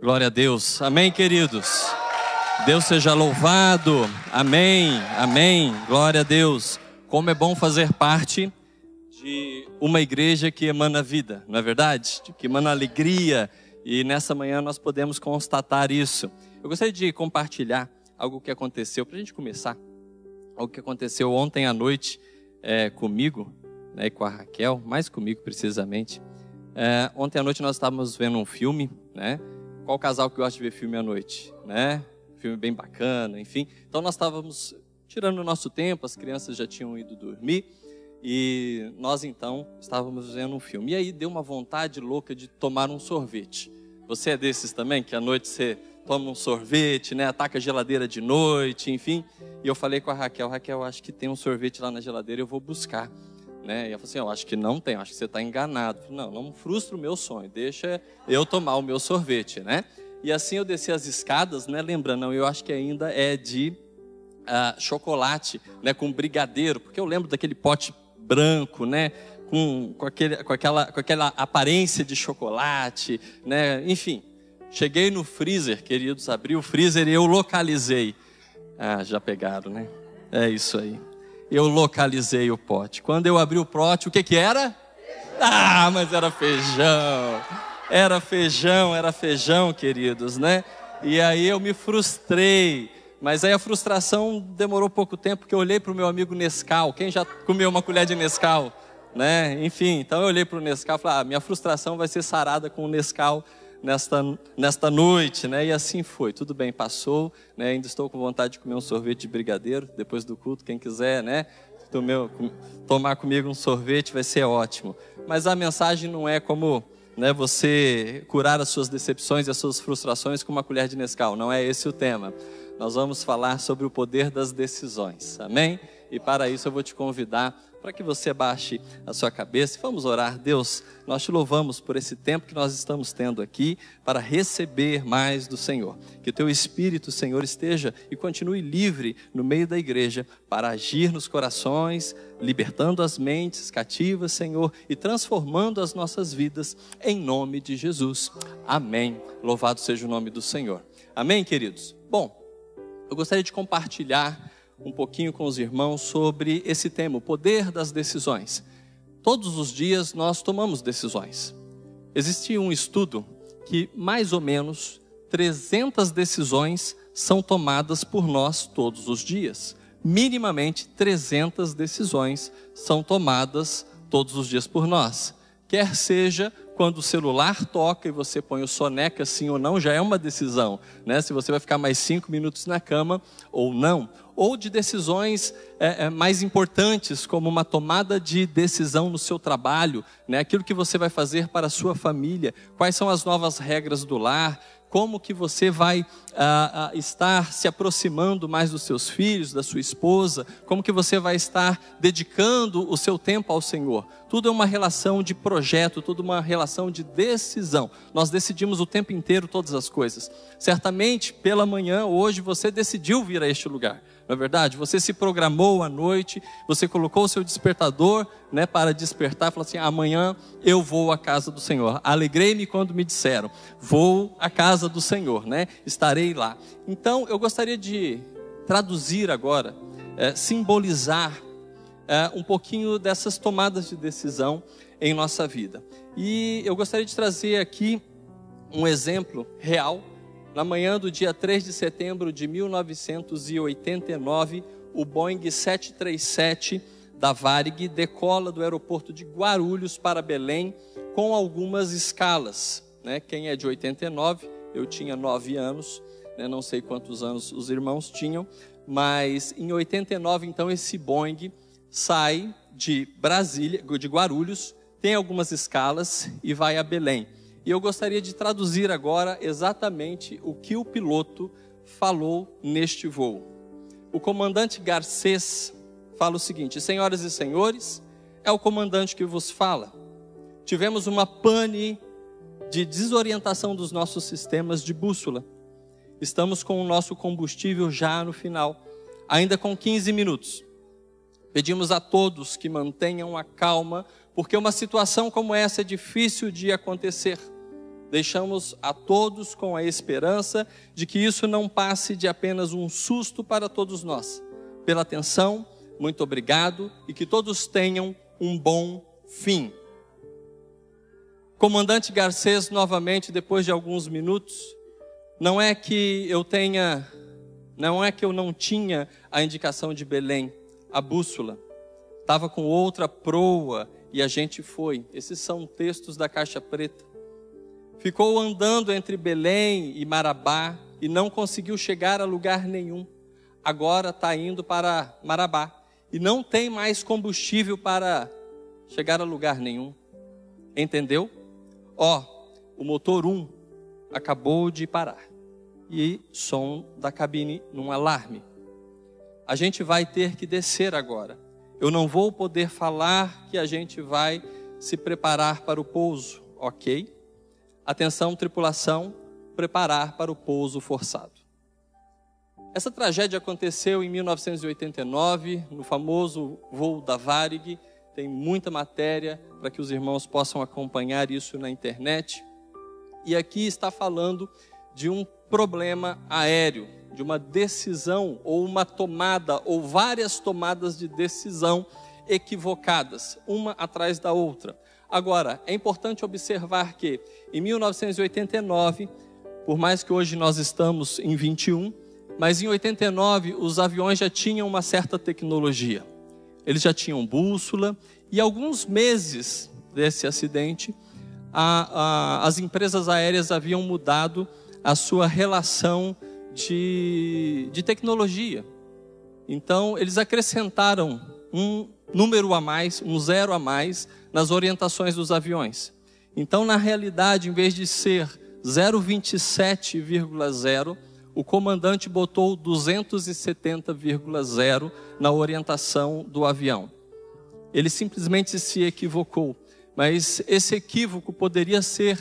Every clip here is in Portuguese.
Glória a Deus. Amém, queridos. Deus seja louvado. Amém. Amém. Glória a Deus. Como é bom fazer parte de uma igreja que emana vida, não é verdade? Que emana alegria. E nessa manhã nós podemos constatar isso. Eu gostaria de compartilhar algo que aconteceu, para a gente começar. Algo que aconteceu ontem à noite é, comigo né, com a Raquel, mais comigo precisamente. É, ontem à noite nós estávamos vendo um filme, né? Qual casal que gosta de ver filme à noite, né? Filme bem bacana, enfim. Então nós estávamos tirando o nosso tempo, as crianças já tinham ido dormir e nós então estávamos vendo um filme. E aí deu uma vontade louca de tomar um sorvete. Você é desses também que à noite você toma um sorvete, né? Ataca a geladeira de noite, enfim. E eu falei com a Raquel, Raquel, acho que tem um sorvete lá na geladeira, eu vou buscar. Né? E ela falou assim: Eu acho que não tem, acho que você está enganado. Falei, não, não frustra o meu sonho, deixa eu tomar o meu sorvete, né? E assim eu desci as escadas, né? Lembrando, não, eu acho que ainda é de uh, chocolate, né? Com brigadeiro, porque eu lembro daquele pote branco, né? Com, com, aquele, com, aquela, com aquela aparência de chocolate, né? Enfim, cheguei no freezer, queridos, abri o freezer e eu localizei. Ah, já pegaram, né? É isso aí eu localizei o pote. Quando eu abri o pote, o que que era? Ah, mas era feijão. Era feijão, era feijão, queridos, né? E aí eu me frustrei. Mas aí a frustração demorou pouco tempo, porque eu olhei para o meu amigo Nescau. Quem já comeu uma colher de Nescau? Né? Enfim, então eu olhei para o Nescau e falei, ah, minha frustração vai ser sarada com o Nescau nesta, nesta noite, né? E assim foi. Tudo bem, passou, né? Ainda estou com vontade de comer um sorvete de brigadeiro depois do culto, quem quiser, né? tomar comigo um sorvete vai ser ótimo. Mas a mensagem não é como né, você curar as suas decepções e as suas frustrações com uma colher de Nescau. Não é esse o tema. Nós vamos falar sobre o poder das decisões. Amém? E para isso eu vou te convidar para que você baixe a sua cabeça e vamos orar. Deus, nós te louvamos por esse tempo que nós estamos tendo aqui para receber mais do Senhor. Que o teu Espírito, Senhor, esteja e continue livre no meio da igreja para agir nos corações, libertando as mentes cativas, Senhor, e transformando as nossas vidas em nome de Jesus. Amém. Louvado seja o nome do Senhor. Amém, queridos? Bom, eu gostaria de compartilhar um pouquinho com os irmãos sobre esse tema, o poder das decisões. Todos os dias nós tomamos decisões. Existe um estudo que mais ou menos 300 decisões são tomadas por nós todos os dias. Minimamente 300 decisões são tomadas todos os dias por nós. Quer seja quando o celular toca e você põe o soneca sim ou não, já é uma decisão, né? Se você vai ficar mais cinco minutos na cama ou não ou de decisões é, é, mais importantes, como uma tomada de decisão no seu trabalho, né? aquilo que você vai fazer para a sua família, quais são as novas regras do lar, como que você vai ah, ah, estar se aproximando mais dos seus filhos, da sua esposa, como que você vai estar dedicando o seu tempo ao Senhor. Tudo é uma relação de projeto, tudo uma relação de decisão. Nós decidimos o tempo inteiro todas as coisas. Certamente, pela manhã, hoje, você decidiu vir a este lugar não é verdade? Você se programou à noite, você colocou o seu despertador né, para despertar, falou assim: amanhã eu vou à casa do Senhor. Alegrei-me quando me disseram: vou à casa do Senhor, né? estarei lá. Então eu gostaria de traduzir agora, é, simbolizar é, um pouquinho dessas tomadas de decisão em nossa vida. E eu gostaria de trazer aqui um exemplo real na manhã do dia 3 de setembro de 1989, o Boeing 737 da Varig decola do aeroporto de Guarulhos para Belém com algumas escalas. Né? Quem é de 89, eu tinha 9 anos, né? não sei quantos anos os irmãos tinham, mas em 89, então, esse Boeing sai de Brasília, de Guarulhos, tem algumas escalas e vai a Belém. E eu gostaria de traduzir agora exatamente o que o piloto falou neste voo. O comandante Garcês fala o seguinte: Senhoras e senhores, é o comandante que vos fala. Tivemos uma pane de desorientação dos nossos sistemas de bússola. Estamos com o nosso combustível já no final, ainda com 15 minutos. Pedimos a todos que mantenham a calma porque uma situação como essa é difícil de acontecer. Deixamos a todos com a esperança de que isso não passe de apenas um susto para todos nós. Pela atenção, muito obrigado e que todos tenham um bom fim. Comandante Garcês, novamente, depois de alguns minutos, não é que eu tenha, não é que eu não tinha a indicação de Belém, a bússola. Estava com outra proa e a gente foi. Esses são textos da caixa preta. Ficou andando entre Belém e Marabá e não conseguiu chegar a lugar nenhum. Agora está indo para Marabá e não tem mais combustível para chegar a lugar nenhum. Entendeu? Ó, o motor 1 acabou de parar. E som da cabine num alarme. A gente vai ter que descer agora. Eu não vou poder falar que a gente vai se preparar para o pouso, ok? Atenção, tripulação, preparar para o pouso forçado. Essa tragédia aconteceu em 1989, no famoso voo da Varig, tem muita matéria para que os irmãos possam acompanhar isso na internet. E aqui está falando de um problema aéreo, de uma decisão ou uma tomada ou várias tomadas de decisão equivocadas, uma atrás da outra. Agora, é importante observar que em 1989, por mais que hoje nós estamos em 21, mas em 89 os aviões já tinham uma certa tecnologia eles já tinham bússola, e alguns meses desse acidente, a, a, as empresas aéreas haviam mudado a sua relação de, de tecnologia. Então, eles acrescentaram um número a mais, um zero a mais, nas orientações dos aviões. Então, na realidade, em vez de ser 027,0, o comandante botou 270,0 na orientação do avião. Ele simplesmente se equivocou, mas esse equívoco poderia ser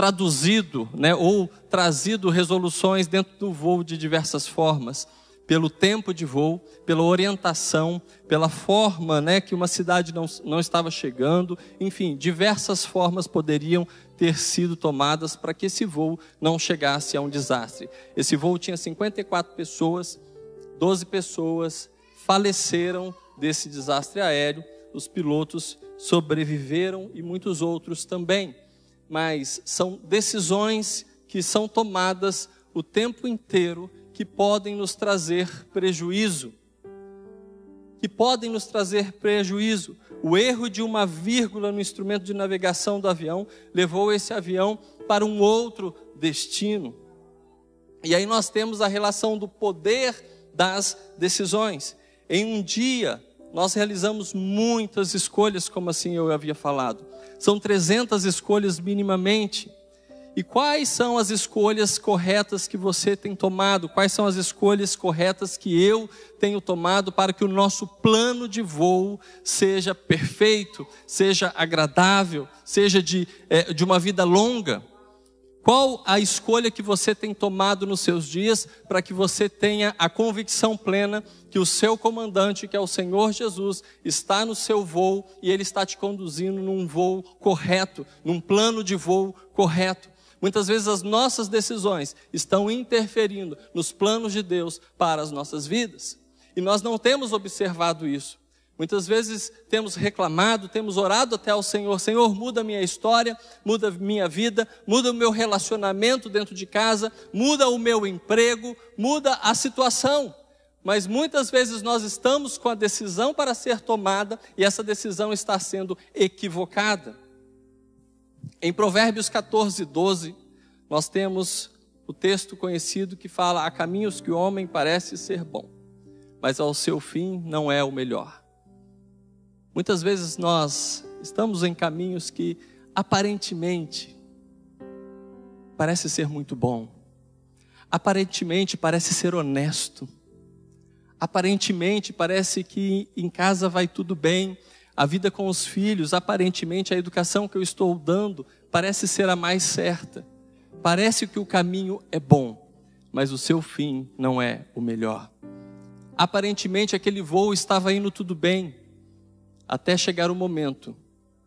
traduzido, né, ou trazido resoluções dentro do voo de diversas formas, pelo tempo de voo, pela orientação, pela forma, né, que uma cidade não, não estava chegando, enfim, diversas formas poderiam ter sido tomadas para que esse voo não chegasse a um desastre. Esse voo tinha 54 pessoas, 12 pessoas faleceram desse desastre aéreo, os pilotos sobreviveram e muitos outros também. Mas são decisões que são tomadas o tempo inteiro que podem nos trazer prejuízo. Que podem nos trazer prejuízo. O erro de uma vírgula no instrumento de navegação do avião levou esse avião para um outro destino. E aí nós temos a relação do poder das decisões. Em um dia, nós realizamos muitas escolhas, como assim eu havia falado. São 300 escolhas minimamente. E quais são as escolhas corretas que você tem tomado? Quais são as escolhas corretas que eu tenho tomado para que o nosso plano de voo seja perfeito, seja agradável, seja de, é, de uma vida longa? Qual a escolha que você tem tomado nos seus dias para que você tenha a convicção plena que o seu comandante, que é o Senhor Jesus, está no seu voo e ele está te conduzindo num voo correto, num plano de voo correto? Muitas vezes as nossas decisões estão interferindo nos planos de Deus para as nossas vidas. E nós não temos observado isso. Muitas vezes temos reclamado, temos orado até ao Senhor: Senhor, muda a minha história, muda a minha vida, muda o meu relacionamento dentro de casa, muda o meu emprego, muda a situação. Mas muitas vezes nós estamos com a decisão para ser tomada e essa decisão está sendo equivocada. Em Provérbios 14, 12, nós temos o texto conhecido que fala: há caminhos que o homem parece ser bom, mas ao seu fim não é o melhor. Muitas vezes nós estamos em caminhos que aparentemente parece ser muito bom, aparentemente parece ser honesto, aparentemente parece que em casa vai tudo bem, a vida com os filhos, aparentemente a educação que eu estou dando parece ser a mais certa. Parece que o caminho é bom, mas o seu fim não é o melhor. Aparentemente aquele voo estava indo tudo bem, até chegar o momento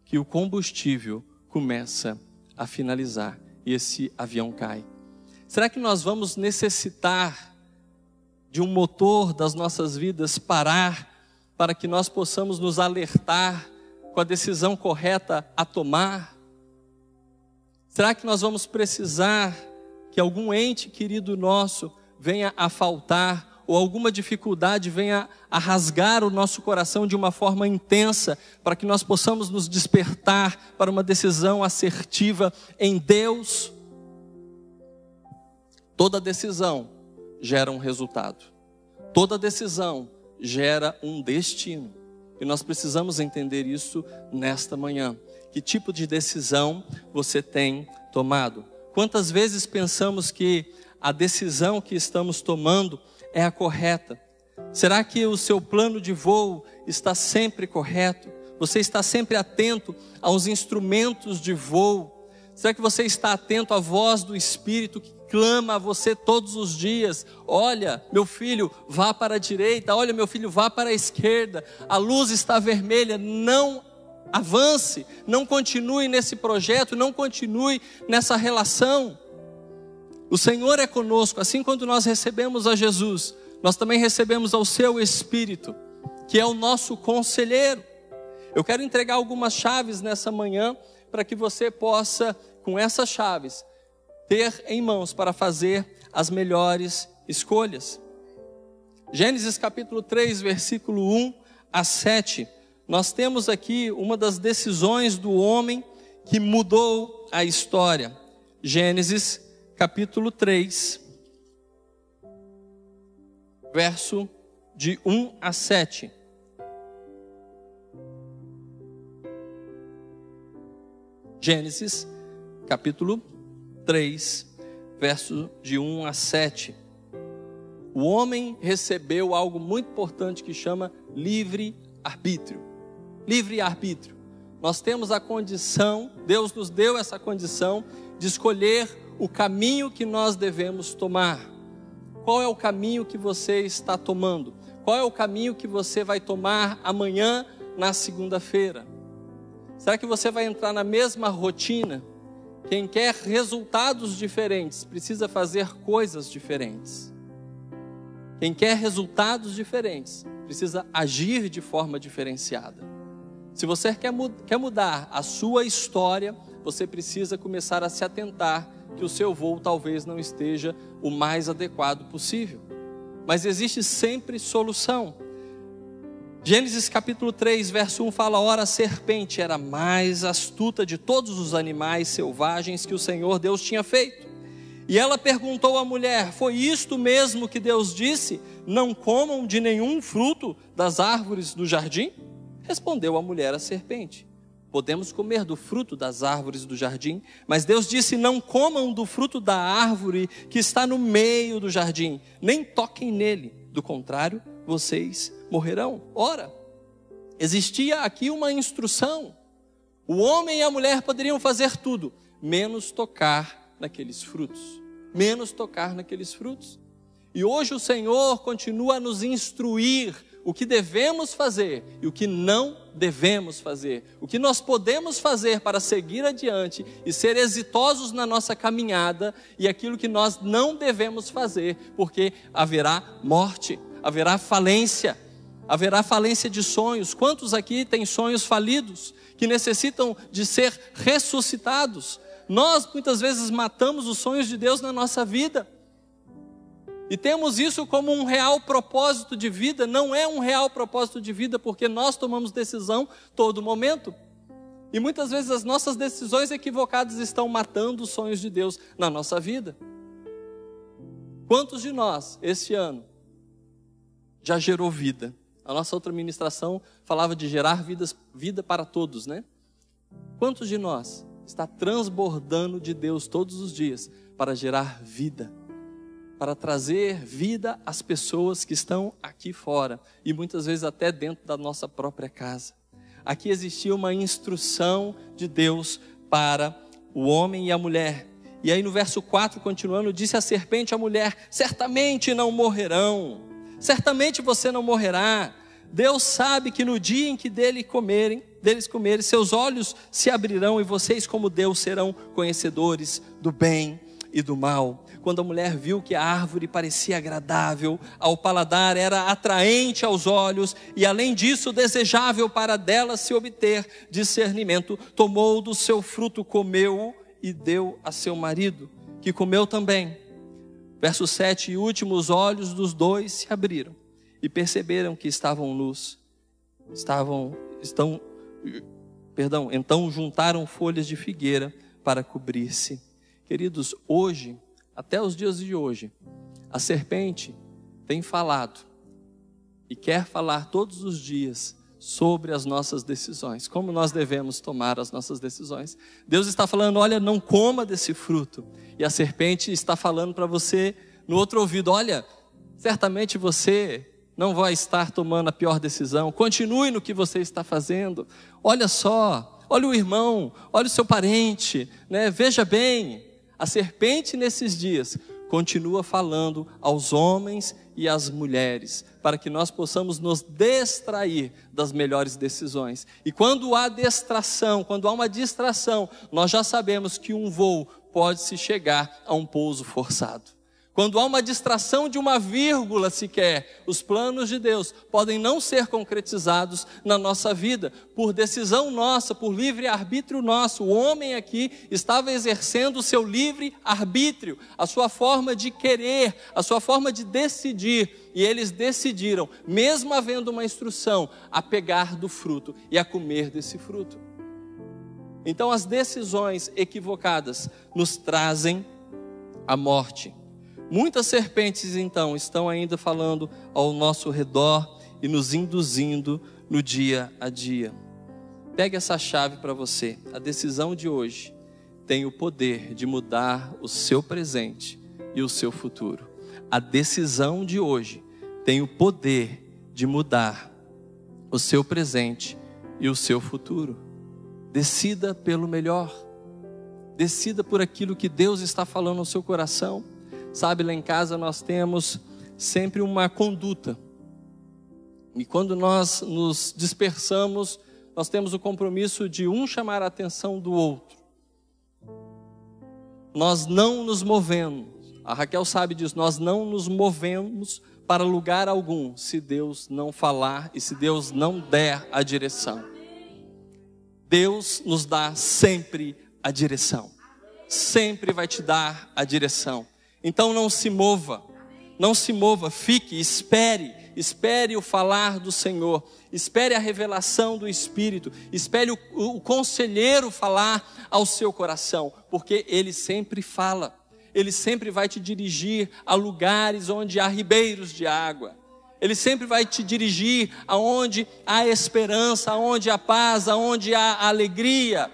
que o combustível começa a finalizar e esse avião cai. Será que nós vamos necessitar de um motor das nossas vidas parar para que nós possamos nos alertar com a decisão correta a tomar? Será que nós vamos precisar que algum ente querido nosso venha a faltar ou alguma dificuldade venha a rasgar o nosso coração de uma forma intensa, para que nós possamos nos despertar para uma decisão assertiva em Deus. Toda decisão gera um resultado, toda decisão gera um destino, e nós precisamos entender isso nesta manhã. Que tipo de decisão você tem tomado? Quantas vezes pensamos que a decisão que estamos tomando é a correta? Será que o seu plano de voo está sempre correto? Você está sempre atento aos instrumentos de voo? Será que você está atento à voz do Espírito que clama a você todos os dias? Olha, meu filho, vá para a direita, olha, meu filho, vá para a esquerda, a luz está vermelha, não avance, não continue nesse projeto, não continue nessa relação. O Senhor é conosco, assim quando nós recebemos a Jesus, nós também recebemos ao seu Espírito, que é o nosso conselheiro. Eu quero entregar algumas chaves nessa manhã para que você possa, com essas chaves, ter em mãos para fazer as melhores escolhas. Gênesis capítulo 3, versículo 1 a 7. Nós temos aqui uma das decisões do homem que mudou a história. Gênesis capítulo 3, verso de 1 a 7. Gênesis, capítulo 3, verso de 1 a 7. O homem recebeu algo muito importante que chama livre arbítrio. Livre arbítrio. Nós temos a condição, Deus nos deu essa condição de escolher o caminho que nós devemos tomar. Qual é o caminho que você está tomando? Qual é o caminho que você vai tomar amanhã, na segunda-feira? Será que você vai entrar na mesma rotina? Quem quer resultados diferentes precisa fazer coisas diferentes. Quem quer resultados diferentes precisa agir de forma diferenciada. Se você quer, mudar a sua história, você precisa começar a se atentar que o seu voo talvez não esteja o mais adequado possível. Mas existe sempre solução. Gênesis capítulo 3, verso 1 fala: Ora, a serpente era mais astuta de todos os animais selvagens que o Senhor Deus tinha feito. E ela perguntou à mulher: Foi isto mesmo que Deus disse? Não comam de nenhum fruto das árvores do jardim? Respondeu a mulher à serpente: Podemos comer do fruto das árvores do jardim, mas Deus disse: Não comam do fruto da árvore que está no meio do jardim, nem toquem nele, do contrário, vocês morrerão. Ora, existia aqui uma instrução. O homem e a mulher poderiam fazer tudo, menos tocar naqueles frutos. Menos tocar naqueles frutos. E hoje o Senhor continua a nos instruir o que devemos fazer e o que não devemos fazer, o que nós podemos fazer para seguir adiante e ser exitosos na nossa caminhada e aquilo que nós não devemos fazer, porque haverá morte, haverá falência, haverá falência de sonhos. Quantos aqui têm sonhos falidos que necessitam de ser ressuscitados? Nós muitas vezes matamos os sonhos de Deus na nossa vida. E temos isso como um real propósito de vida, não é um real propósito de vida porque nós tomamos decisão todo momento. E muitas vezes as nossas decisões equivocadas estão matando os sonhos de Deus na nossa vida. Quantos de nós, este ano, já gerou vida? A nossa outra ministração falava de gerar vidas, vida para todos, né? Quantos de nós está transbordando de Deus todos os dias para gerar vida? Para trazer vida às pessoas que estão aqui fora e muitas vezes até dentro da nossa própria casa. Aqui existia uma instrução de Deus para o homem e a mulher. E aí no verso 4, continuando, disse a serpente à mulher: Certamente não morrerão, certamente você não morrerá. Deus sabe que no dia em que dele comerem, deles comerem, seus olhos se abrirão e vocês, como Deus, serão conhecedores do bem e do mal. Quando a mulher viu que a árvore parecia agradável ao paladar, era atraente aos olhos e, além disso, desejável para dela se obter discernimento, tomou do seu fruto, comeu e deu a seu marido, que comeu também. Verso 7: E último, os olhos dos dois se abriram e perceberam que estavam nus. Estavam, estão, perdão, então juntaram folhas de figueira para cobrir-se. Queridos, hoje, até os dias de hoje, a serpente tem falado e quer falar todos os dias sobre as nossas decisões, como nós devemos tomar as nossas decisões. Deus está falando: olha, não coma desse fruto, e a serpente está falando para você no outro ouvido: olha, certamente você não vai estar tomando a pior decisão, continue no que você está fazendo, olha só, olha o irmão, olha o seu parente, né? veja bem, a serpente nesses dias continua falando aos homens e às mulheres, para que nós possamos nos distrair das melhores decisões. E quando há distração, quando há uma distração, nós já sabemos que um voo pode se chegar a um pouso forçado. Quando há uma distração de uma vírgula sequer, os planos de Deus podem não ser concretizados na nossa vida, por decisão nossa, por livre arbítrio nosso. O homem aqui estava exercendo o seu livre arbítrio, a sua forma de querer, a sua forma de decidir, e eles decidiram, mesmo havendo uma instrução, a pegar do fruto e a comer desse fruto. Então, as decisões equivocadas nos trazem a morte. Muitas serpentes, então, estão ainda falando ao nosso redor e nos induzindo no dia a dia. Pegue essa chave para você. A decisão de hoje tem o poder de mudar o seu presente e o seu futuro. A decisão de hoje tem o poder de mudar o seu presente e o seu futuro. Decida pelo melhor. Decida por aquilo que Deus está falando no seu coração. Sabe, lá em casa nós temos sempre uma conduta. E quando nós nos dispersamos, nós temos o compromisso de um chamar a atenção do outro. Nós não nos movemos, a Raquel sabe disso, nós não nos movemos para lugar algum se Deus não falar e se Deus não der a direção. Deus nos dá sempre a direção, sempre vai te dar a direção. Então não se mova, não se mova, fique, espere, espere o falar do Senhor, espere a revelação do Espírito, espere o, o conselheiro falar ao seu coração, porque ele sempre fala, ele sempre vai te dirigir a lugares onde há ribeiros de água. Ele sempre vai te dirigir aonde há esperança, aonde há paz, aonde há alegria.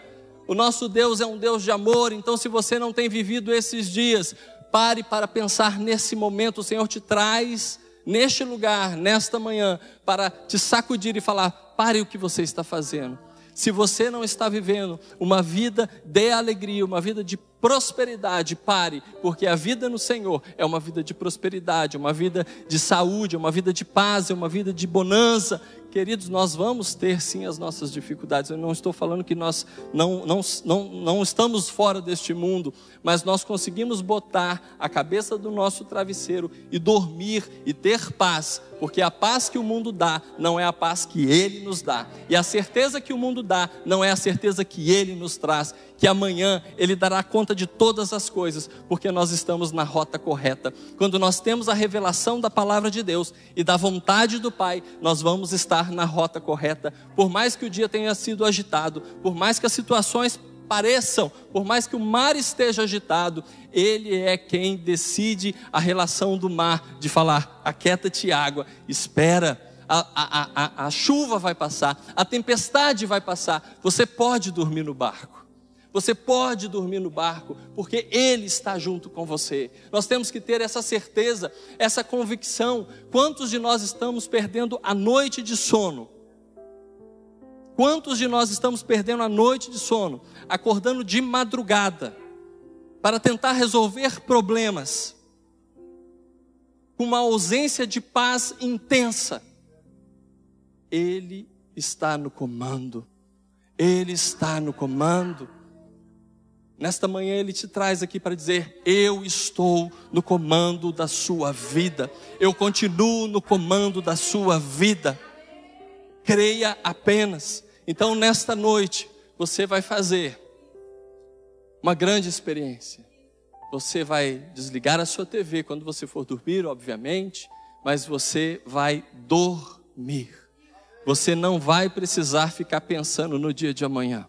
O nosso Deus é um Deus de amor, então se você não tem vivido esses dias, Pare para pensar nesse momento. O Senhor te traz neste lugar, nesta manhã, para te sacudir e falar: pare o que você está fazendo. Se você não está vivendo uma vida de alegria, uma vida de prosperidade, pare, porque a vida no Senhor é uma vida de prosperidade, uma vida de saúde, uma vida de paz, é uma vida de bonança. Queridos, nós vamos ter sim as nossas dificuldades. Eu não estou falando que nós não, não, não, não estamos fora deste mundo, mas nós conseguimos botar a cabeça do nosso travesseiro e dormir e ter paz, porque a paz que o mundo dá não é a paz que ele nos dá, e a certeza que o mundo dá não é a certeza que ele nos traz que amanhã Ele dará conta de todas as coisas, porque nós estamos na rota correta. Quando nós temos a revelação da palavra de Deus e da vontade do Pai, nós vamos estar na rota correta. Por mais que o dia tenha sido agitado, por mais que as situações pareçam, por mais que o mar esteja agitado, Ele é quem decide a relação do mar, de falar: aquieta-te água, espera. A, a, a, a chuva vai passar, a tempestade vai passar, você pode dormir no barco. Você pode dormir no barco, porque Ele está junto com você. Nós temos que ter essa certeza, essa convicção. Quantos de nós estamos perdendo a noite de sono? Quantos de nós estamos perdendo a noite de sono, acordando de madrugada, para tentar resolver problemas, com uma ausência de paz intensa? Ele está no comando Ele está no comando. Nesta manhã ele te traz aqui para dizer: Eu estou no comando da sua vida, eu continuo no comando da sua vida. Creia apenas. Então, nesta noite, você vai fazer uma grande experiência. Você vai desligar a sua TV quando você for dormir, obviamente, mas você vai dormir. Você não vai precisar ficar pensando no dia de amanhã.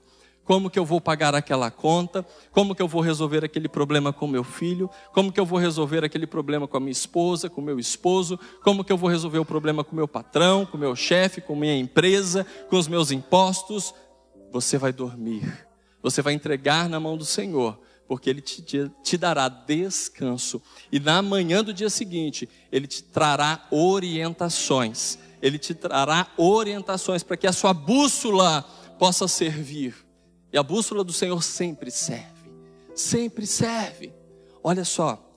Como que eu vou pagar aquela conta? Como que eu vou resolver aquele problema com meu filho? Como que eu vou resolver aquele problema com a minha esposa, com meu esposo? Como que eu vou resolver o problema com meu patrão, com meu chefe, com minha empresa, com os meus impostos? Você vai dormir. Você vai entregar na mão do Senhor porque Ele te, te, dará descanso. E na manhã do dia seguinte, Ele te trará orientações. Ele te trará orientações para que a sua bússola possa servir. E a bússola do Senhor sempre serve. Sempre serve. Olha só,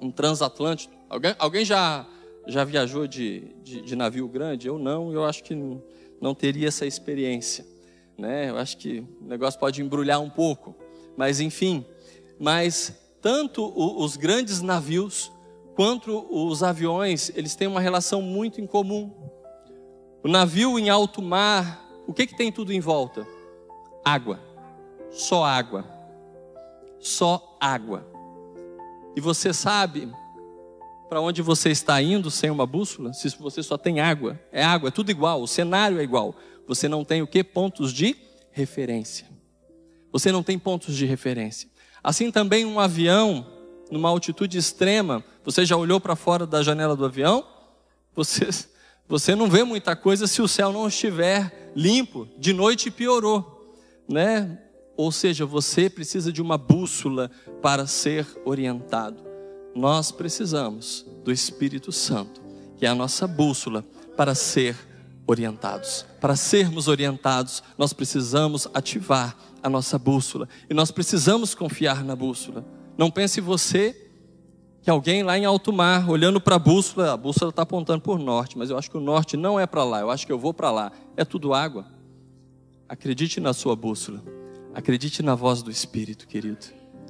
um transatlântico. Alguém, alguém já, já viajou de, de, de navio grande? Eu não, eu acho que não, não teria essa experiência. Né? Eu acho que o negócio pode embrulhar um pouco. Mas enfim, mas tanto os grandes navios quanto os aviões, eles têm uma relação muito em comum. O navio em alto mar, o que, que tem tudo em volta? Água. Só água. Só água. E você sabe para onde você está indo sem uma bússola? Se você só tem água, é água, é tudo igual, o cenário é igual. Você não tem o que? Pontos de referência. Você não tem pontos de referência. Assim também um avião, numa altitude extrema, você já olhou para fora da janela do avião? Você, você não vê muita coisa se o céu não estiver limpo. De noite piorou, né? Ou seja, você precisa de uma bússola para ser orientado. Nós precisamos do Espírito Santo, que é a nossa bússola para ser orientados. Para sermos orientados, nós precisamos ativar a nossa bússola e nós precisamos confiar na bússola. Não pense você que alguém lá em alto mar, olhando para a bússola, a bússola está apontando por norte, mas eu acho que o norte não é para lá, eu acho que eu vou para lá. É tudo água. Acredite na sua bússola. Acredite na voz do Espírito, querido.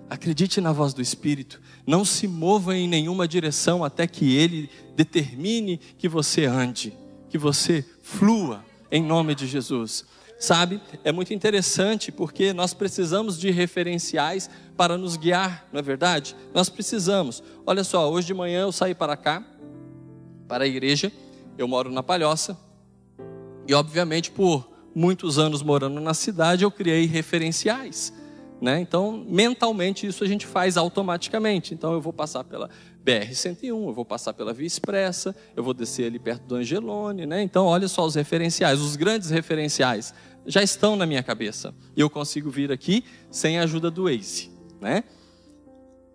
Acredite na voz do Espírito. Não se mova em nenhuma direção até que Ele determine que você ande, que você flua em nome de Jesus. Sabe, é muito interessante porque nós precisamos de referenciais para nos guiar, não é verdade? Nós precisamos. Olha só, hoje de manhã eu saí para cá, para a igreja, eu moro na Palhoça, e obviamente por muitos anos morando na cidade eu criei referenciais. Né? Então, mentalmente, isso a gente faz automaticamente. Então, eu vou passar pela BR-101, eu vou passar pela Via Expressa, eu vou descer ali perto do Angelone. Né? Então, olha só os referenciais, os grandes referenciais já estão na minha cabeça. E eu consigo vir aqui sem a ajuda do Waze. Né?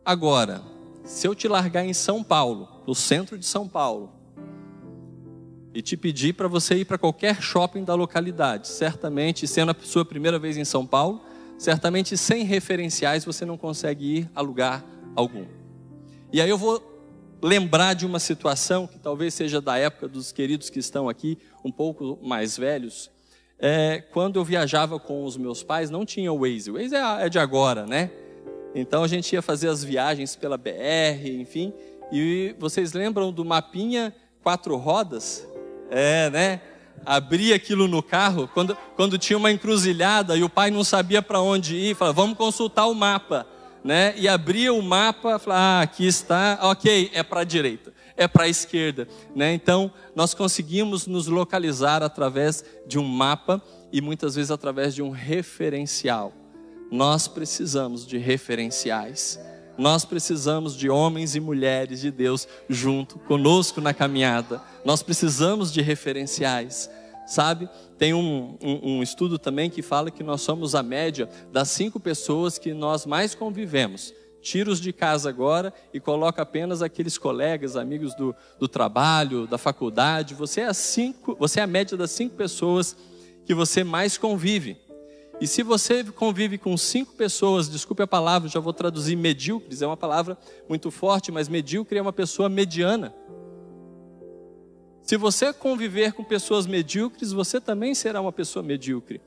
Agora, se eu te largar em São Paulo, no centro de São Paulo, e te pedir para você ir para qualquer shopping da localidade, certamente, sendo a sua primeira vez em São Paulo, certamente sem referenciais você não consegue ir a lugar algum. E aí eu vou lembrar de uma situação que talvez seja da época dos queridos que estão aqui, um pouco mais velhos. É, quando eu viajava com os meus pais, não tinha o Waze. O Waze é, é de agora, né? Então a gente ia fazer as viagens pela BR, enfim. E vocês lembram do mapinha quatro rodas? É, né? abria aquilo no carro, quando, quando tinha uma encruzilhada e o pai não sabia para onde ir, falava, vamos consultar o mapa. Né? E abria o mapa, falava, ah, aqui está, ok, é para a direita, é para a esquerda. Né? Então, nós conseguimos nos localizar através de um mapa e muitas vezes através de um referencial. Nós precisamos de referenciais. Nós precisamos de homens e mulheres de Deus junto conosco na caminhada. Nós precisamos de referenciais, sabe? Tem um, um, um, estudo também que fala que nós somos a média das cinco pessoas que nós mais convivemos. Tira os de casa agora e coloca apenas aqueles colegas, amigos do, do trabalho, da faculdade. Você é, cinco, você é a média das cinco pessoas que você mais convive. E se você convive com cinco pessoas, desculpe a palavra, já vou traduzir medíocres, é uma palavra muito forte, mas medíocre é uma pessoa mediana. Se você conviver com pessoas medíocres, você também será uma pessoa medíocre.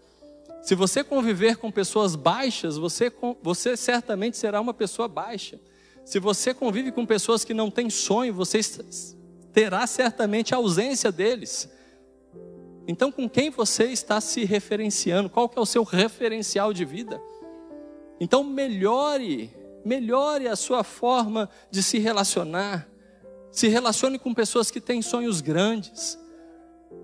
Se você conviver com pessoas baixas, você, você certamente será uma pessoa baixa. Se você convive com pessoas que não têm sonho, você terá certamente a ausência deles. Então, com quem você está se referenciando? Qual que é o seu referencial de vida? Então, melhore, melhore a sua forma de se relacionar. Se relacione com pessoas que têm sonhos grandes,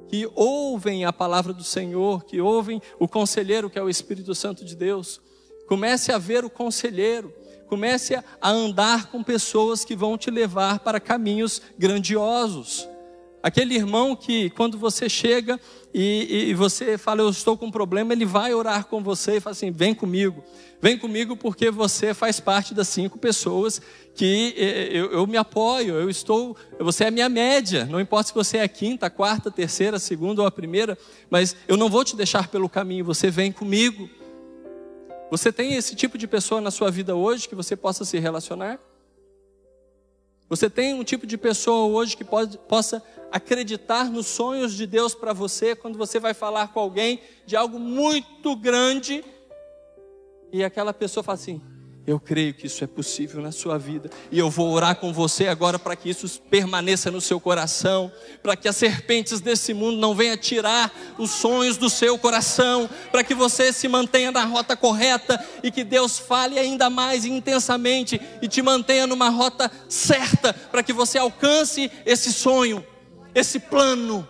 que ouvem a palavra do Senhor, que ouvem o conselheiro que é o Espírito Santo de Deus. Comece a ver o conselheiro, comece a andar com pessoas que vão te levar para caminhos grandiosos. Aquele irmão que, quando você chega e, e, você fala, eu estou com um problema, ele vai orar com você e fala assim: vem comigo, vem comigo porque você faz parte das cinco pessoas que eu, eu me apoio, eu estou, você é a minha média, não importa se você é a quinta, a quarta, a terceira, a segunda ou a primeira, mas eu não vou te deixar pelo caminho, você vem comigo. Você tem esse tipo de pessoa na sua vida hoje que você possa se relacionar? Você tem um tipo de pessoa hoje que pode, possa acreditar nos sonhos de Deus para você quando você vai falar com alguém de algo muito grande e aquela pessoa fala assim: Eu creio que isso é possível na sua vida e eu vou orar com você agora para que isso permaneça no seu coração, para que as serpentes desse mundo não venham tirar os sonhos do seu coração, para que você se mantenha na rota correta e que Deus fale ainda mais intensamente e te mantenha numa rota certa, para que você alcance esse sonho esse plano.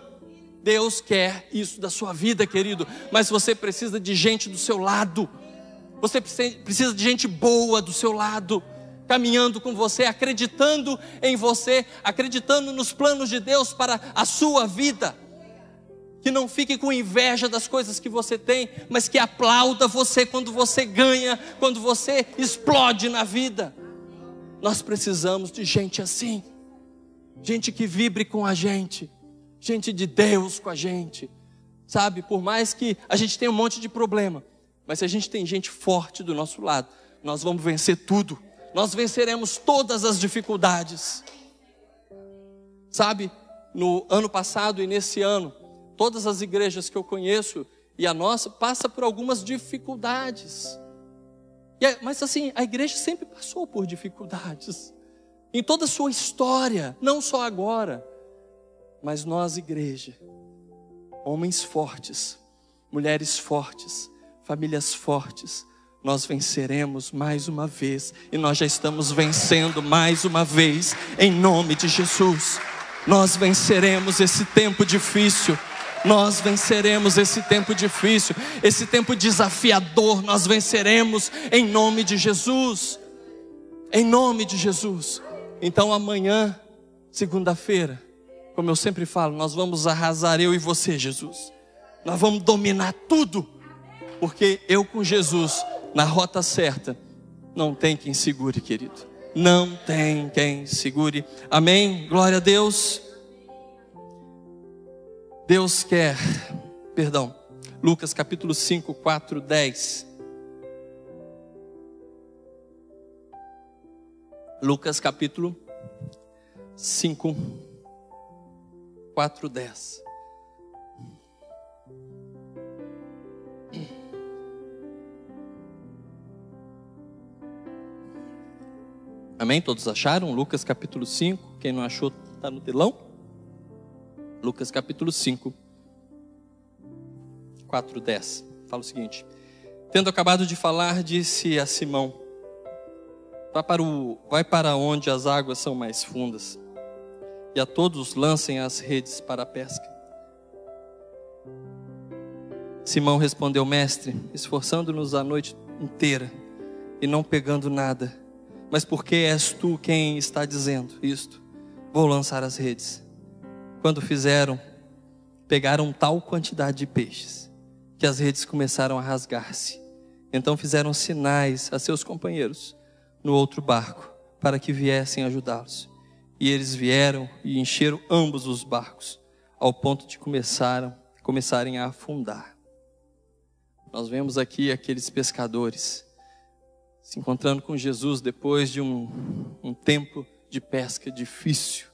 Deus quer isso da sua vida, querido, mas você precisa de gente do seu lado. Você precisa de gente boa do seu lado, caminhando com você, acreditando em você, acreditando nos planos de Deus para a sua vida. Que não fique com inveja das coisas que você tem, mas que aplauda você quando você ganha, quando você explode na vida. Nós precisamos de gente assim gente que vibre com a gente, gente de Deus com a gente, sabe? Por mais que a gente tenha um monte de problema, mas se a gente tem gente forte do nosso lado, nós vamos vencer tudo, nós venceremos todas as dificuldades, sabe? No ano passado e nesse ano, todas as igrejas que eu conheço e a nossa passa por algumas dificuldades. É, mas assim, a igreja sempre passou por dificuldades em toda a sua história, não só agora, mas nós, igreja, homens fortes, mulheres fortes, famílias fortes, nós venceremos mais uma vez e nós já estamos vencendo mais uma vez em nome de Jesus. Nós venceremos esse tempo difícil. Nós venceremos esse tempo difícil, esse tempo desafiador, nós venceremos em nome de Jesus. Em nome de Jesus. Então amanhã, segunda-feira, como eu sempre falo, nós vamos arrasar eu e você, Jesus. Nós vamos dominar tudo, porque eu com Jesus na rota certa, não tem quem segure, querido. Não tem quem segure. Amém. Glória a Deus. Deus quer, perdão, Lucas capítulo 5, 4, 10. Lucas capítulo 5, 4, 10. Amém? Todos acharam? Lucas capítulo 5. Quem não achou, está no telão. Lucas capítulo 5, 4, 10. Fala o seguinte: Tendo acabado de falar, disse a Simão: Vai para, o, vai para onde as águas são mais fundas, e a todos lancem as redes para a pesca. Simão respondeu, mestre, esforçando-nos a noite inteira e não pegando nada. Mas por que és tu quem está dizendo isto? Vou lançar as redes. Quando fizeram, pegaram tal quantidade de peixes que as redes começaram a rasgar-se. Então fizeram sinais a seus companheiros no outro barco para que viessem ajudá-los. E eles vieram e encheram ambos os barcos, ao ponto de começaram, começarem a afundar. Nós vemos aqui aqueles pescadores se encontrando com Jesus depois de um, um tempo de pesca difícil.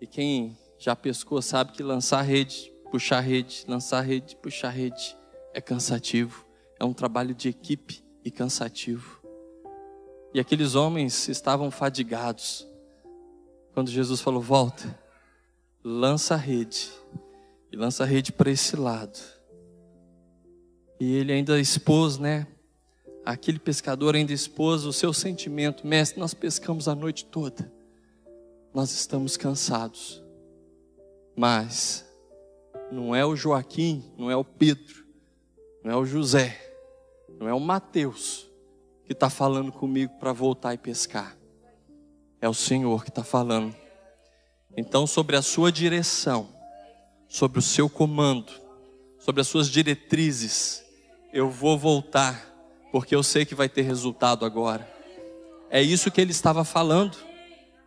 E quem já pescou sabe que lançar rede, puxar rede, lançar rede, puxar rede é cansativo, é um trabalho de equipe e cansativo. E aqueles homens estavam fadigados. Quando Jesus falou: Volta, lança a rede, e lança a rede para esse lado. E ele ainda expôs, né? Aquele pescador ainda expôs o seu sentimento: Mestre, nós pescamos a noite toda, nós estamos cansados, mas não é o Joaquim, não é o Pedro, não é o José, não é o Mateus que está falando comigo para voltar e pescar. É o Senhor que está falando. Então, sobre a sua direção, sobre o seu comando, sobre as suas diretrizes, eu vou voltar, porque eu sei que vai ter resultado agora. É isso que ele estava falando.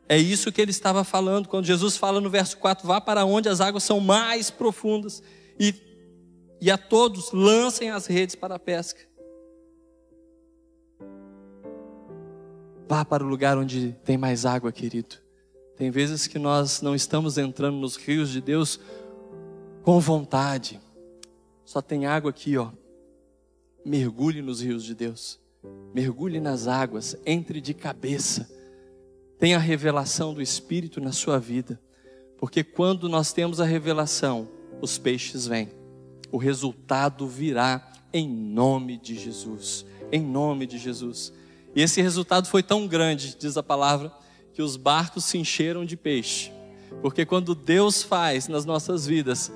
É isso que ele estava falando quando Jesus fala no verso 4: Vá para onde as águas são mais profundas e, e a todos lancem as redes para a pesca. Vá para o lugar onde tem mais água, querido. Tem vezes que nós não estamos entrando nos rios de Deus com vontade. Só tem água aqui, ó. Mergulhe nos rios de Deus. Mergulhe nas águas, entre de cabeça. Tenha a revelação do Espírito na sua vida. Porque quando nós temos a revelação, os peixes vêm. O resultado virá em nome de Jesus. Em nome de Jesus. E esse resultado foi tão grande, diz a palavra, que os barcos se encheram de peixe. Porque quando Deus faz nas nossas vidas,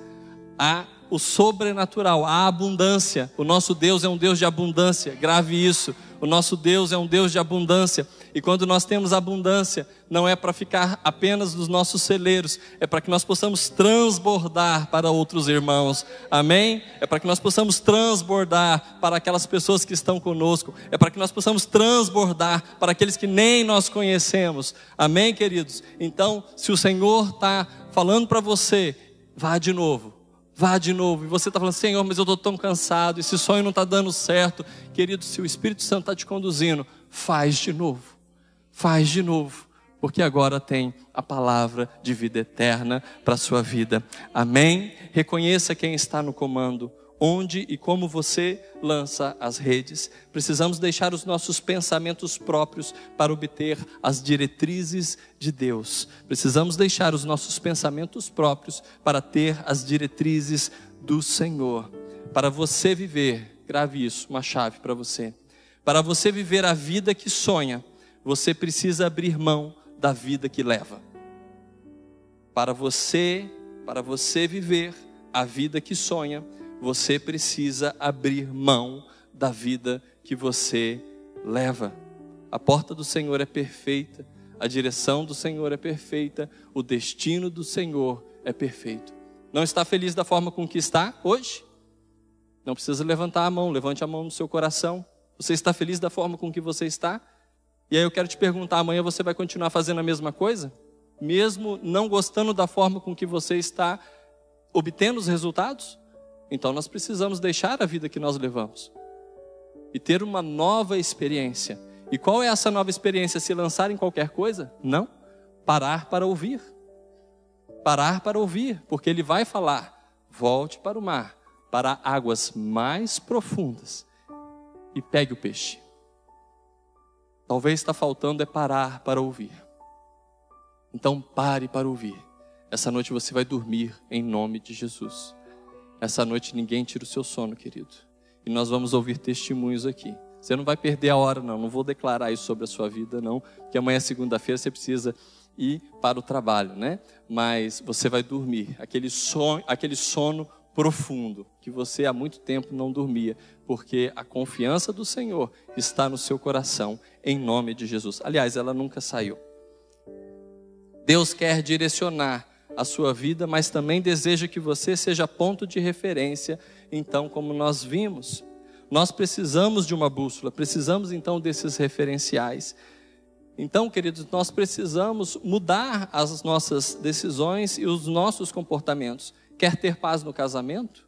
há o sobrenatural, a abundância. O nosso Deus é um Deus de abundância, grave isso. O nosso Deus é um Deus de abundância. E quando nós temos abundância, não é para ficar apenas nos nossos celeiros, é para que nós possamos transbordar para outros irmãos. Amém? É para que nós possamos transbordar para aquelas pessoas que estão conosco. É para que nós possamos transbordar para aqueles que nem nós conhecemos. Amém, queridos? Então, se o Senhor está falando para você, vá de novo Vá de novo. E você está falando, Senhor, mas eu estou tão cansado, esse sonho não está dando certo. Querido, se o Espírito Santo está te conduzindo, faz de novo. Faz de novo. Porque agora tem a palavra de vida eterna para a sua vida. Amém? Reconheça quem está no comando onde e como você lança as redes. Precisamos deixar os nossos pensamentos próprios para obter as diretrizes de Deus. Precisamos deixar os nossos pensamentos próprios para ter as diretrizes do Senhor. Para você viver, grave isso, uma chave para você. Para você viver a vida que sonha, você precisa abrir mão da vida que leva. Para você, para você viver a vida que sonha, você precisa abrir mão da vida que você leva. A porta do Senhor é perfeita, a direção do Senhor é perfeita, o destino do Senhor é perfeito. Não está feliz da forma com que está hoje? Não precisa levantar a mão, levante a mão no seu coração. Você está feliz da forma com que você está? E aí eu quero te perguntar: amanhã você vai continuar fazendo a mesma coisa? Mesmo não gostando da forma com que você está obtendo os resultados? Então nós precisamos deixar a vida que nós levamos e ter uma nova experiência. E qual é essa nova experiência? Se lançar em qualquer coisa? Não. Parar para ouvir. Parar para ouvir, porque ele vai falar: volte para o mar, para águas mais profundas e pegue o peixe. Talvez está faltando é parar para ouvir. Então pare para ouvir. Essa noite você vai dormir em nome de Jesus. Essa noite ninguém tira o seu sono, querido. E nós vamos ouvir testemunhos aqui. Você não vai perder a hora, não. Não vou declarar isso sobre a sua vida, não. Porque amanhã, é segunda-feira, você precisa ir para o trabalho, né? Mas você vai dormir. Aquele sono, aquele sono profundo que você há muito tempo não dormia, porque a confiança do Senhor está no seu coração, em nome de Jesus. Aliás, ela nunca saiu. Deus quer direcionar a sua vida, mas também deseja que você seja ponto de referência. Então, como nós vimos, nós precisamos de uma bússola, precisamos então desses referenciais. Então, queridos, nós precisamos mudar as nossas decisões e os nossos comportamentos. Quer ter paz no casamento?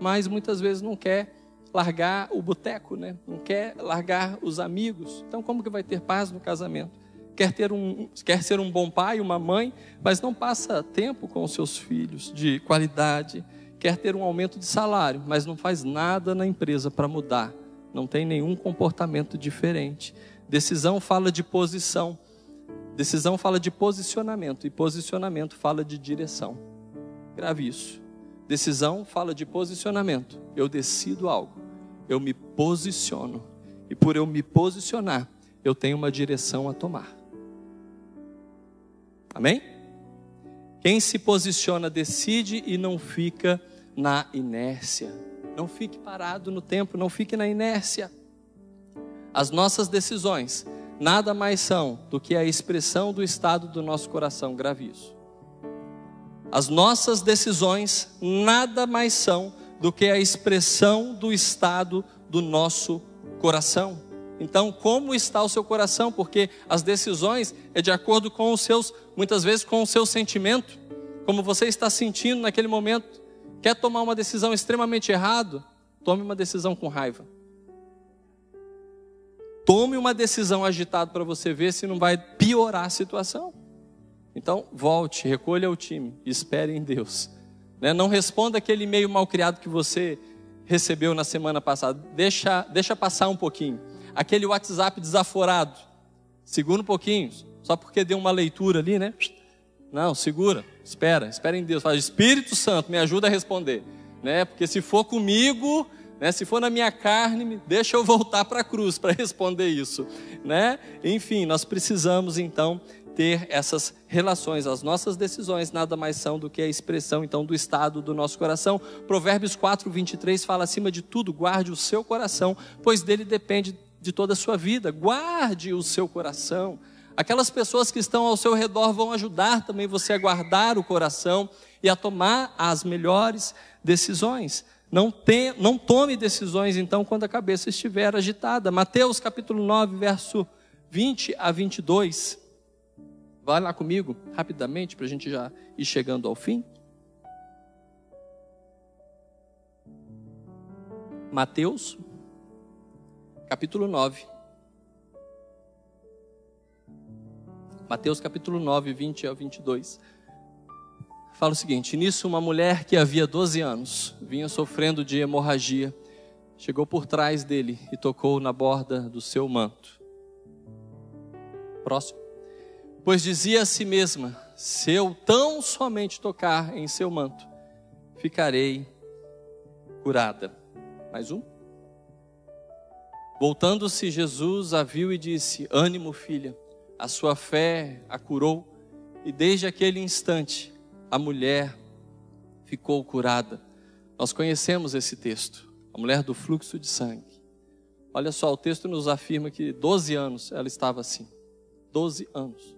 Mas muitas vezes não quer largar o boteco, né? Não quer largar os amigos. Então, como que vai ter paz no casamento? quer, ter um, quer ser um bom pai, uma mãe, mas não passa tempo com os seus filhos de qualidade, quer ter um aumento de salário, mas não faz nada na empresa para mudar, não tem nenhum comportamento diferente. Decisão fala de posição, decisão fala de posicionamento, e posicionamento fala de direção. Grave isso. Decisão fala de posicionamento. Eu decido algo, eu me posiciono, e por eu me posicionar, eu tenho uma direção a tomar. Amém? Quem se posiciona decide e não fica na inércia. Não fique parado no tempo, não fique na inércia. As nossas decisões nada mais são do que a expressão do estado do nosso coração, grave isso. As nossas decisões nada mais são do que a expressão do estado do nosso coração. Então, como está o seu coração? Porque as decisões é de acordo com os seus, muitas vezes com o seu sentimento, como você está sentindo naquele momento. Quer tomar uma decisão extremamente errado? Tome uma decisão com raiva. Tome uma decisão agitada para você ver se não vai piorar a situação. Então, volte, recolha o time, espere em Deus. Né? Não responda aquele e-mail mal criado que você recebeu na semana passada. Deixa, deixa passar um pouquinho aquele WhatsApp desaforado. Segura um pouquinho, só porque deu uma leitura ali, né? Não, segura, espera, espera em Deus. Fala, Espírito Santo, me ajuda a responder, né? Porque se for comigo, né? Se for na minha carne, deixa eu voltar para a cruz para responder isso, né? Enfim, nós precisamos então ter essas relações. As nossas decisões nada mais são do que a expressão então do estado do nosso coração. Provérbios 4, 23 fala acima de tudo, guarde o seu coração, pois dele depende de toda a sua vida. Guarde o seu coração. Aquelas pessoas que estão ao seu redor vão ajudar também você a guardar o coração e a tomar as melhores decisões. Não, tem, não tome decisões então quando a cabeça estiver agitada. Mateus capítulo 9, verso 20 a 22. Vai lá comigo, rapidamente, para a gente já ir chegando ao fim. Mateus capítulo 9. Mateus capítulo 9, 20 ao 22. Fala o seguinte: Nisso, uma mulher que havia 12 anos vinha sofrendo de hemorragia, chegou por trás dele e tocou na borda do seu manto. Próximo. Pois dizia a si mesma: Se eu tão somente tocar em seu manto, ficarei curada. Mais um. Voltando-se, Jesus a viu e disse: Ânimo, filha, a sua fé a curou. E desde aquele instante, a mulher ficou curada. Nós conhecemos esse texto, a mulher do fluxo de sangue. Olha só, o texto nos afirma que 12 anos ela estava assim. 12 anos.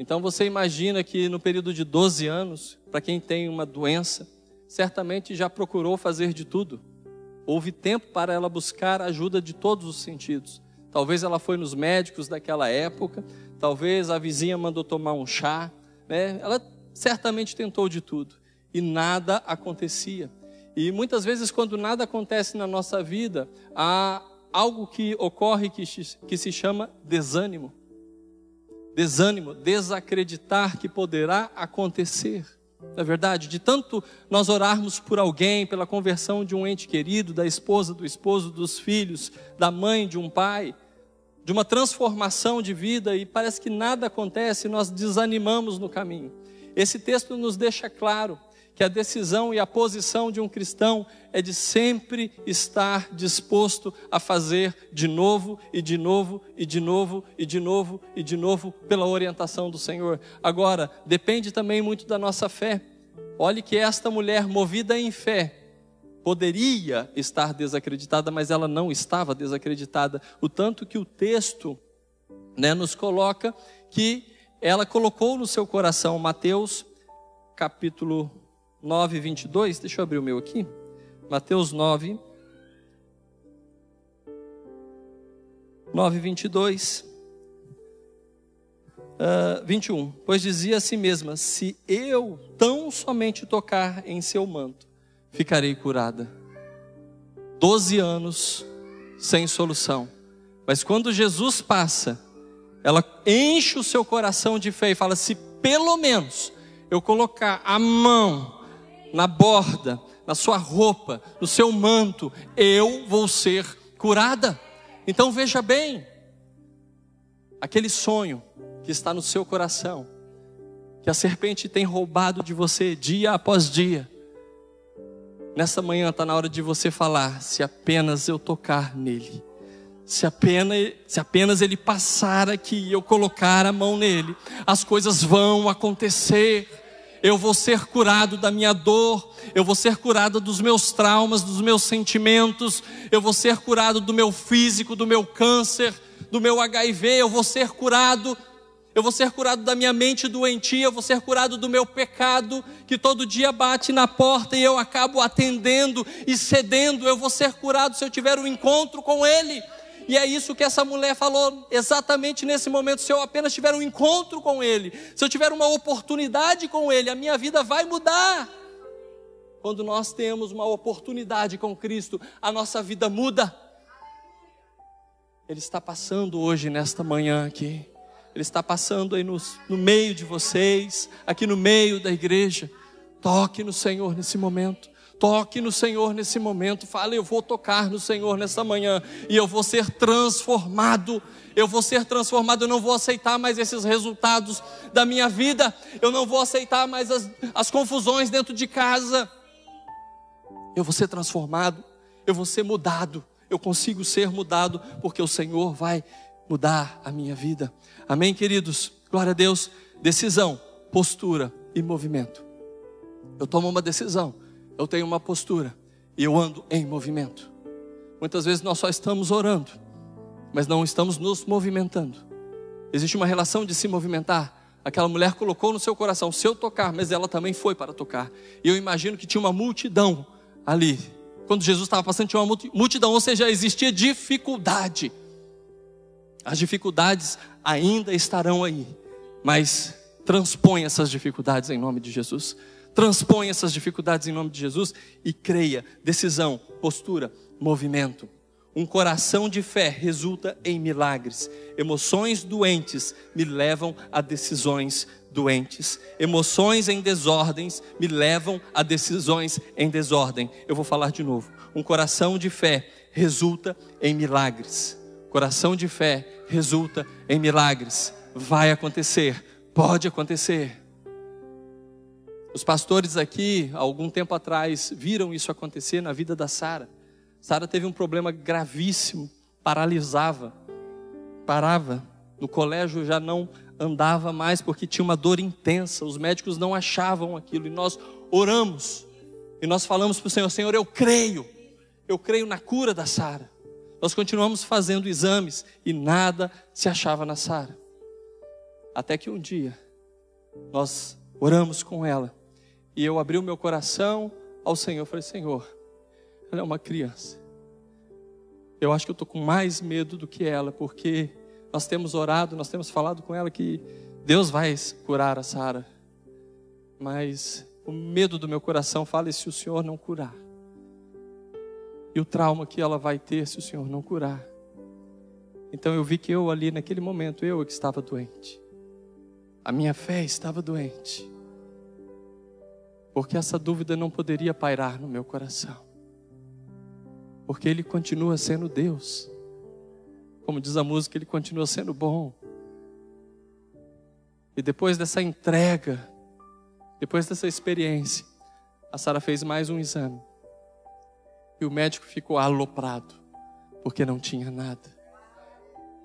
Então você imagina que no período de 12 anos, para quem tem uma doença, certamente já procurou fazer de tudo Houve tempo para ela buscar ajuda de todos os sentidos. Talvez ela foi nos médicos daquela época, talvez a vizinha mandou tomar um chá, né? Ela certamente tentou de tudo e nada acontecia. E muitas vezes, quando nada acontece na nossa vida, há algo que ocorre que, que se chama desânimo. Desânimo, desacreditar que poderá acontecer. Na é verdade, de tanto nós orarmos por alguém, pela conversão de um ente querido, da esposa, do esposo, dos filhos, da mãe, de um pai, de uma transformação de vida e parece que nada acontece, nós desanimamos no caminho. Esse texto nos deixa claro que a decisão e a posição de um cristão é de sempre estar disposto a fazer de novo e de novo e de novo e de novo e de novo pela orientação do Senhor. Agora, depende também muito da nossa fé. Olhe que esta mulher movida em fé poderia estar desacreditada, mas ela não estava desacreditada. O tanto que o texto né, nos coloca que ela colocou no seu coração, Mateus capítulo 9, 22. Deixa eu abrir o meu aqui. Mateus 9. 9, 22. Uh, 21. Pois dizia a si mesma: Se eu tão somente tocar em seu manto, ficarei curada. Doze anos sem solução. Mas quando Jesus passa, ela enche o seu coração de fé e fala: Se pelo menos eu colocar a mão na borda, na sua roupa, no seu manto, eu vou ser curada. Então veja bem, aquele sonho que está no seu coração, que a serpente tem roubado de você dia após dia, nessa manhã está na hora de você falar: se apenas eu tocar nele, se apenas, se apenas ele passar aqui e eu colocar a mão nele, as coisas vão acontecer. Eu vou ser curado da minha dor, eu vou ser curado dos meus traumas, dos meus sentimentos, eu vou ser curado do meu físico, do meu câncer, do meu HIV, eu vou ser curado eu vou ser curado da minha mente doentia, eu vou ser curado do meu pecado, que todo dia bate na porta e eu acabo atendendo e cedendo. Eu vou ser curado se eu tiver um encontro com Ele. E é isso que essa mulher falou exatamente nesse momento. Se eu apenas tiver um encontro com Ele, se eu tiver uma oportunidade com Ele, a minha vida vai mudar. Quando nós temos uma oportunidade com Cristo, a nossa vida muda. Ele está passando hoje, nesta manhã aqui. Ele está passando aí no, no meio de vocês, aqui no meio da igreja. Toque no Senhor nesse momento. Toque no Senhor nesse momento. Fale, eu vou tocar no Senhor nessa manhã. E eu vou ser transformado. Eu vou ser transformado. Eu não vou aceitar mais esses resultados da minha vida. Eu não vou aceitar mais as, as confusões dentro de casa. Eu vou ser transformado. Eu vou ser mudado. Eu consigo ser mudado porque o Senhor vai mudar a minha vida. Amém, queridos? Glória a Deus. Decisão, postura e movimento. Eu tomo uma decisão, eu tenho uma postura e eu ando em movimento. Muitas vezes nós só estamos orando, mas não estamos nos movimentando. Existe uma relação de se movimentar. Aquela mulher colocou no seu coração, se eu tocar, mas ela também foi para tocar. E eu imagino que tinha uma multidão ali. Quando Jesus estava passando, tinha uma multidão, ou seja, existia dificuldade. As dificuldades ainda estarão aí, mas transpõe essas dificuldades em nome de Jesus. Transpõe essas dificuldades em nome de Jesus e creia. Decisão, postura, movimento. Um coração de fé resulta em milagres. Emoções doentes me levam a decisões doentes. Emoções em desordens me levam a decisões em desordem. Eu vou falar de novo. Um coração de fé resulta em milagres. Coração de fé resulta em milagres. Vai acontecer, pode acontecer. Os pastores aqui, algum tempo atrás, viram isso acontecer na vida da Sara. Sara teve um problema gravíssimo, paralisava, parava. No colégio já não andava mais porque tinha uma dor intensa. Os médicos não achavam aquilo e nós oramos. E nós falamos para o Senhor: Senhor, eu creio, eu creio na cura da Sara. Nós continuamos fazendo exames e nada se achava na Sara. Até que um dia nós oramos com ela e eu abri o meu coração ao Senhor. Eu falei: Senhor, ela é uma criança. Eu acho que eu estou com mais medo do que ela, porque nós temos orado, nós temos falado com ela que Deus vai curar a Sara. Mas o medo do meu coração fala: e se o Senhor não curar? e o trauma que ela vai ter se o Senhor não curar. Então eu vi que eu ali naquele momento, eu é que estava doente. A minha fé estava doente. Porque essa dúvida não poderia pairar no meu coração. Porque Ele continua sendo Deus. Como diz a música, Ele continua sendo bom. E depois dessa entrega, depois dessa experiência, a Sara fez mais um exame. E o médico ficou aloprado, porque não tinha nada.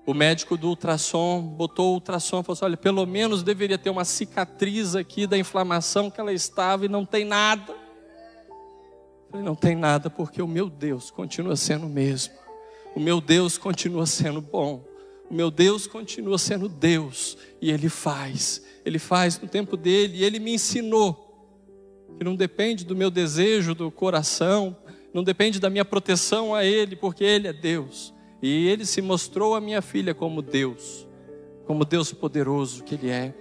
O médico do ultrassom botou o ultrassom e falou assim: olha, pelo menos deveria ter uma cicatriz aqui da inflamação que ela estava e não tem nada. Eu falei, não tem nada, porque o meu Deus continua sendo o mesmo. O meu Deus continua sendo bom. O meu Deus continua sendo Deus. E Ele faz. Ele faz no tempo dele. E Ele me ensinou que não depende do meu desejo do coração, não depende da minha proteção a Ele, porque Ele é Deus. E Ele se mostrou a minha filha como Deus, como Deus poderoso que Ele é.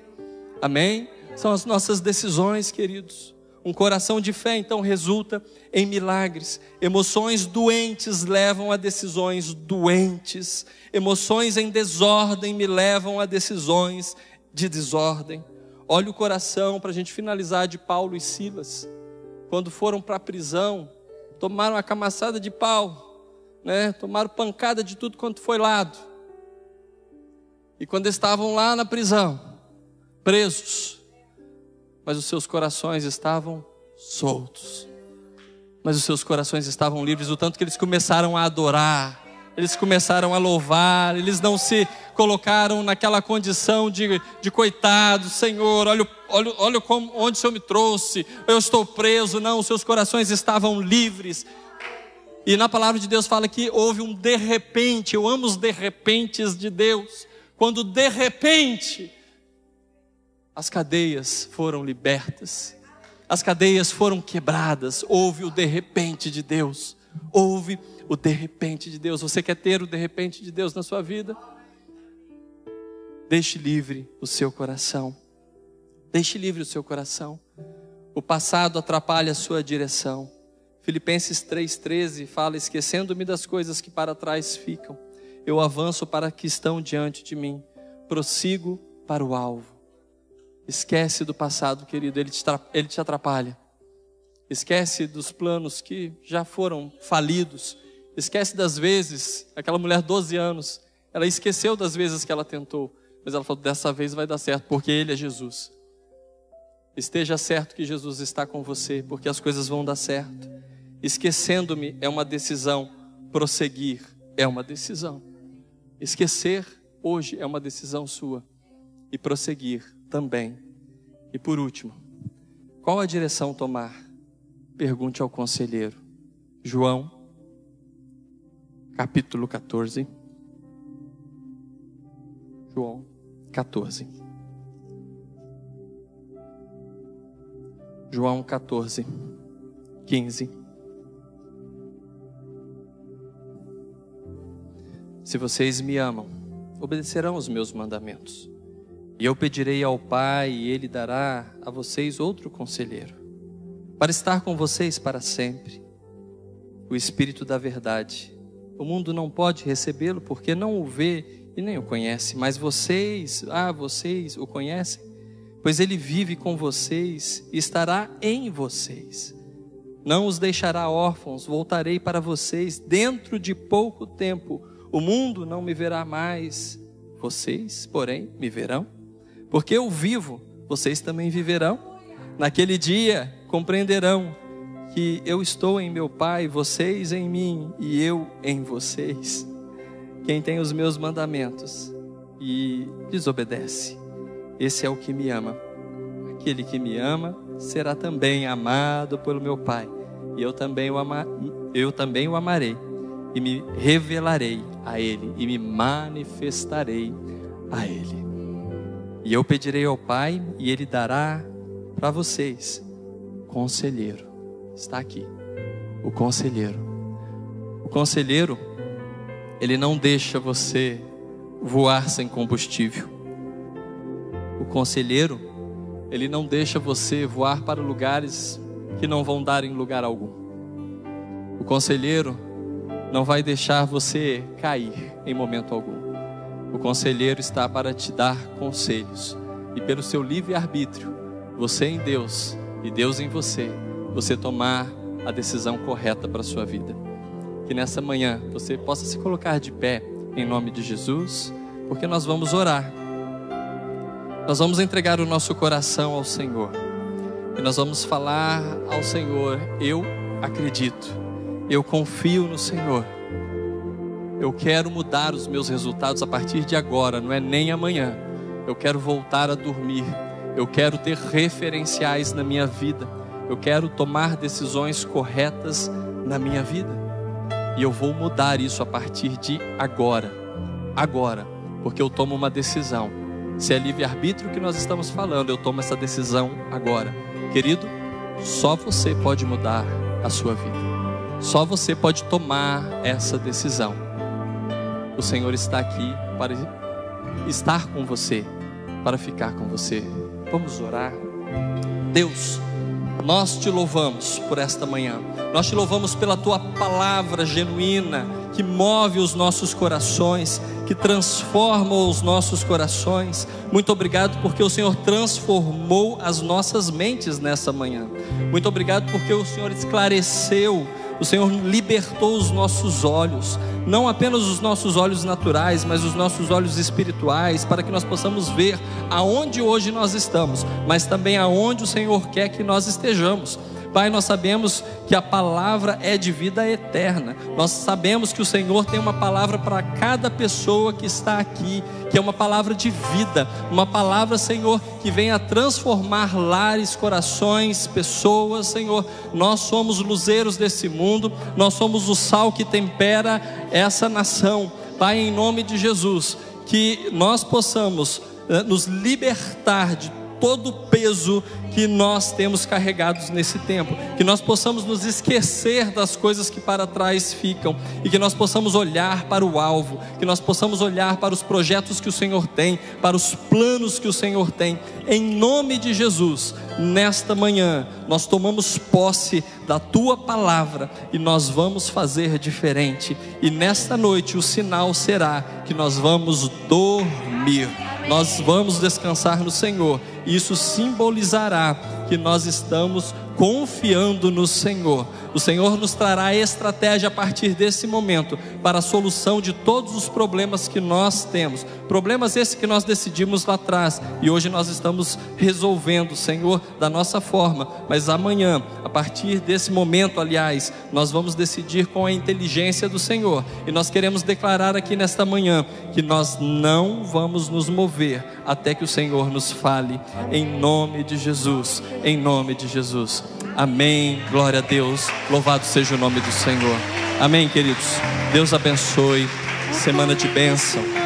Amém? São as nossas decisões, queridos. Um coração de fé, então, resulta em milagres. Emoções doentes levam a decisões doentes. Emoções em desordem me levam a decisões de desordem. Olha o coração, para a gente finalizar, de Paulo e Silas quando foram para a prisão, tomaram a camaçada de pau, né? tomaram pancada de tudo quanto foi lado. E quando estavam lá na prisão, presos, mas os seus corações estavam soltos. Mas os seus corações estavam livres, o tanto que eles começaram a adorar, eles começaram a louvar, eles não se colocaram naquela condição de, de coitado, Senhor, olha, olha, olha como, onde o Senhor me trouxe, eu estou preso. Não, os seus corações estavam livres. E na palavra de Deus fala que houve um de repente, eu amo os de repentes de Deus, quando de repente as cadeias foram libertas, as cadeias foram quebradas, houve o de repente de Deus, houve o de repente de Deus. Você quer ter o de repente de Deus na sua vida? Deixe livre o seu coração. Deixe livre o seu coração. O passado atrapalha a sua direção. Filipenses 3,13 fala: Esquecendo-me das coisas que para trás ficam, eu avanço para que estão diante de mim, prossigo para o alvo. Esquece do passado, querido, ele te, ele te atrapalha. Esquece dos planos que já foram falidos. Esquece das vezes, aquela mulher, 12 anos, ela esqueceu das vezes que ela tentou, mas ela falou: dessa vez vai dar certo, porque Ele é Jesus. Esteja certo que Jesus está com você, porque as coisas vão dar certo. Esquecendo-me é uma decisão, prosseguir é uma decisão. Esquecer hoje é uma decisão sua, e prosseguir também. E por último, qual a direção tomar? Pergunte ao conselheiro. João capítulo 14. João 14. João 14, 15. Se vocês me amam, obedecerão os meus mandamentos. E eu pedirei ao Pai, e Ele dará a vocês outro conselheiro, para estar com vocês para sempre. O Espírito da Verdade o mundo não pode recebê-lo porque não o vê e nem o conhece, mas vocês, ah, vocês o conhecem, pois ele vive com vocês e estará em vocês. Não os deixará órfãos, voltarei para vocês dentro de pouco tempo. O mundo não me verá mais, vocês, porém, me verão, porque eu vivo, vocês também viverão. Naquele dia compreenderão que eu estou em meu Pai, vocês em mim e eu em vocês. Quem tem os meus mandamentos e desobedece, esse é o que me ama. Aquele que me ama será também amado pelo meu Pai, e eu também o, ama, eu também o amarei, e me revelarei a Ele, e me manifestarei a Ele. E eu pedirei ao Pai, e Ele dará para vocês conselheiro está aqui. O conselheiro. O conselheiro, ele não deixa você voar sem combustível. O conselheiro, ele não deixa você voar para lugares que não vão dar em lugar algum. O conselheiro não vai deixar você cair em momento algum. O conselheiro está para te dar conselhos e pelo seu livre arbítrio, você em Deus e Deus em você, você tomar a decisão correta para a sua vida. Que nessa manhã você possa se colocar de pé em nome de Jesus, porque nós vamos orar. Nós vamos entregar o nosso coração ao Senhor. E nós vamos falar ao Senhor: Eu acredito, eu confio no Senhor. Eu quero mudar os meus resultados a partir de agora, não é nem amanhã. Eu quero voltar a dormir. Eu quero ter referenciais na minha vida eu quero tomar decisões corretas na minha vida. E eu vou mudar isso a partir de agora. Agora, porque eu tomo uma decisão. Se é livre-arbítrio que nós estamos falando, eu tomo essa decisão agora. Querido, só você pode mudar a sua vida. Só você pode tomar essa decisão. O Senhor está aqui para estar com você, para ficar com você. Vamos orar. Deus, nós te louvamos por esta manhã. Nós te louvamos pela tua palavra genuína que move os nossos corações, que transforma os nossos corações. Muito obrigado porque o Senhor transformou as nossas mentes nessa manhã. Muito obrigado porque o Senhor esclareceu o Senhor libertou os nossos olhos, não apenas os nossos olhos naturais, mas os nossos olhos espirituais, para que nós possamos ver aonde hoje nós estamos, mas também aonde o Senhor quer que nós estejamos. Pai, nós sabemos que a palavra é de vida eterna. Nós sabemos que o Senhor tem uma palavra para cada pessoa que está aqui, que é uma palavra de vida, uma palavra, Senhor, que venha transformar lares, corações, pessoas, Senhor. Nós somos luzeiros desse mundo, nós somos o sal que tempera essa nação. Pai, em nome de Jesus, que nós possamos eh, nos libertar de todo o peso que nós temos carregados nesse tempo, que nós possamos nos esquecer das coisas que para trás ficam e que nós possamos olhar para o alvo, que nós possamos olhar para os projetos que o Senhor tem, para os planos que o Senhor tem. Em nome de Jesus, nesta manhã, nós tomamos posse da tua palavra e nós vamos fazer diferente. E nesta noite o sinal será que nós vamos dormir. Nós vamos descansar no Senhor. Isso simbolizará que nós estamos confiando no Senhor. O Senhor nos trará estratégia a partir desse momento para a solução de todos os problemas que nós temos. Problemas esses que nós decidimos lá atrás e hoje nós estamos resolvendo, Senhor, da nossa forma. Mas amanhã, a partir desse momento, aliás, nós vamos decidir com a inteligência do Senhor. E nós queremos declarar aqui nesta manhã que nós não vamos nos mover até que o Senhor nos fale. Em nome de Jesus. Em nome de Jesus. Amém. Glória a Deus. Louvado seja o nome do Senhor. Amém, queridos. Deus abençoe. Semana de bênção.